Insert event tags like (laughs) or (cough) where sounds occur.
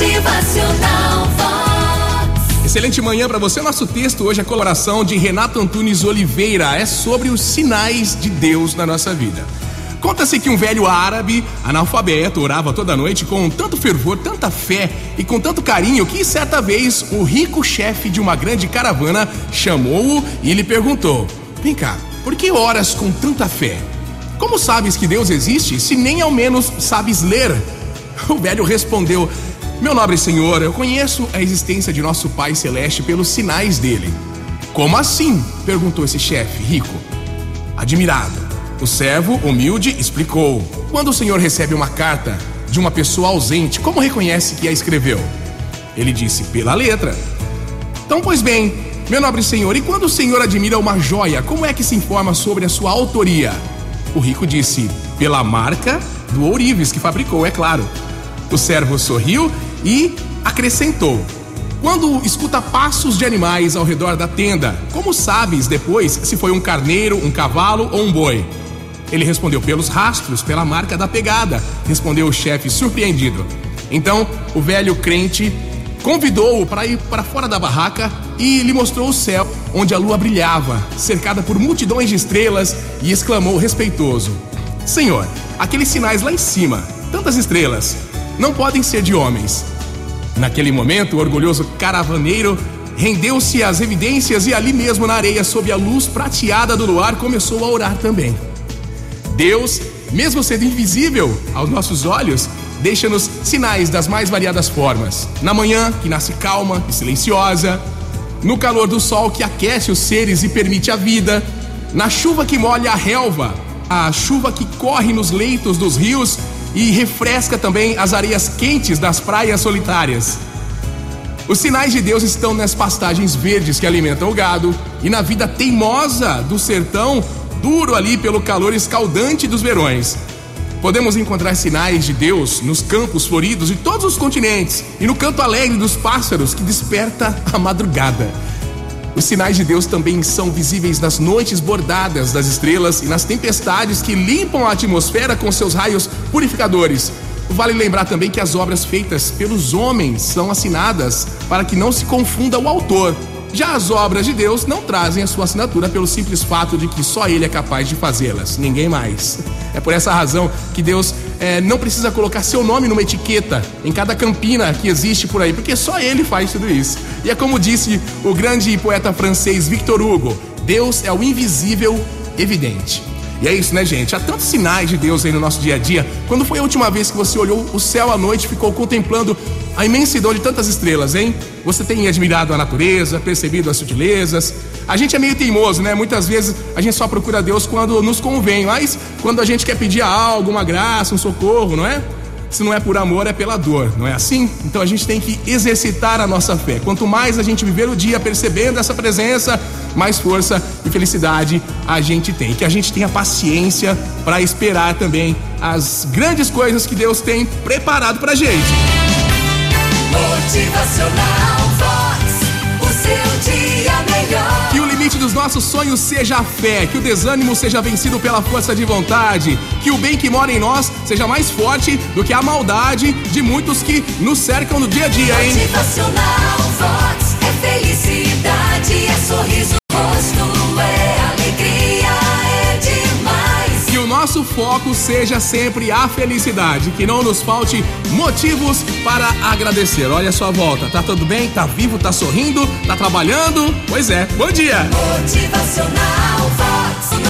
Motivacional Vox. Excelente manhã para você. Nosso texto hoje é a coloração de Renato Antunes Oliveira. É sobre os sinais de Deus na nossa vida. Conta-se que um velho árabe, analfabeto, orava toda noite com tanto fervor, tanta fé e com tanto carinho que certa vez o rico chefe de uma grande caravana chamou-o e lhe perguntou: Vem cá, por que oras com tanta fé? Como sabes que Deus existe se nem ao menos sabes ler? O velho respondeu: Meu nobre senhor, eu conheço a existência de nosso Pai Celeste pelos sinais dele. Como assim? perguntou esse chefe rico. Admirado. O servo, humilde, explicou: Quando o senhor recebe uma carta de uma pessoa ausente, como reconhece que a escreveu? Ele disse: Pela letra. Então, pois bem, meu nobre senhor, e quando o senhor admira uma joia, como é que se informa sobre a sua autoria? O rico disse: Pela marca do ourives que fabricou, é claro. O servo sorriu e acrescentou: Quando escuta passos de animais ao redor da tenda, como sabes depois se foi um carneiro, um cavalo ou um boi? Ele respondeu: Pelos rastros, pela marca da pegada, respondeu o chefe surpreendido. Então o velho crente convidou-o para ir para fora da barraca e lhe mostrou o céu, onde a lua brilhava, cercada por multidões de estrelas, e exclamou respeitoso: Senhor, aqueles sinais lá em cima, tantas estrelas, não podem ser de homens. Naquele momento, o orgulhoso caravaneiro rendeu-se às evidências e ali mesmo na areia, sob a luz prateada do luar, começou a orar também. Deus, mesmo sendo invisível aos nossos olhos, deixa-nos sinais das mais variadas formas. Na manhã, que nasce calma e silenciosa, no calor do sol que aquece os seres e permite a vida, na chuva que molha a relva, a chuva que corre nos leitos dos rios e refresca também as areias quentes das praias solitárias. Os sinais de Deus estão nas pastagens verdes que alimentam o gado e na vida teimosa do sertão, duro ali pelo calor escaldante dos verões. Podemos encontrar sinais de Deus nos campos floridos de todos os continentes e no canto alegre dos pássaros que desperta a madrugada. Os sinais de Deus também são visíveis nas noites bordadas das estrelas e nas tempestades que limpam a atmosfera com seus raios purificadores. Vale lembrar também que as obras feitas pelos homens são assinadas para que não se confunda o autor. Já as obras de Deus não trazem a sua assinatura pelo simples fato de que só Ele é capaz de fazê-las, ninguém mais. (laughs) É por essa razão que Deus é, não precisa colocar seu nome numa etiqueta em cada campina que existe por aí, porque só Ele faz tudo isso. E é como disse o grande poeta francês Victor Hugo: Deus é o invisível evidente. E é isso, né, gente? Há tantos sinais de Deus aí no nosso dia a dia. Quando foi a última vez que você olhou o céu à noite e ficou contemplando a imensidão de tantas estrelas, hein? Você tem admirado a natureza, percebido as sutilezas. A gente é meio teimoso, né? Muitas vezes a gente só procura Deus quando nos convém, mas quando a gente quer pedir algo, uma graça, um socorro, não é? Se não é por amor, é pela dor, não é assim? Então a gente tem que exercitar a nossa fé. Quanto mais a gente viver o dia percebendo essa presença, mais força e felicidade a gente tem. Que a gente tenha paciência para esperar também as grandes coisas que Deus tem preparado pra gente. Motivacional Vox. O seu dia melhor. Que o limite dos nossos sonhos seja a fé, que o desânimo seja vencido pela força de vontade, que o bem que mora em nós seja mais forte do que a maldade de muitos que nos cercam no dia a dia, hein? Motivacional Vox. É felicidade, é sorriso nosso foco seja sempre a felicidade, que não nos falte motivos para agradecer. Olha a sua volta, tá tudo bem? Tá vivo, tá sorrindo, tá trabalhando? Pois é, bom dia! Motivacional.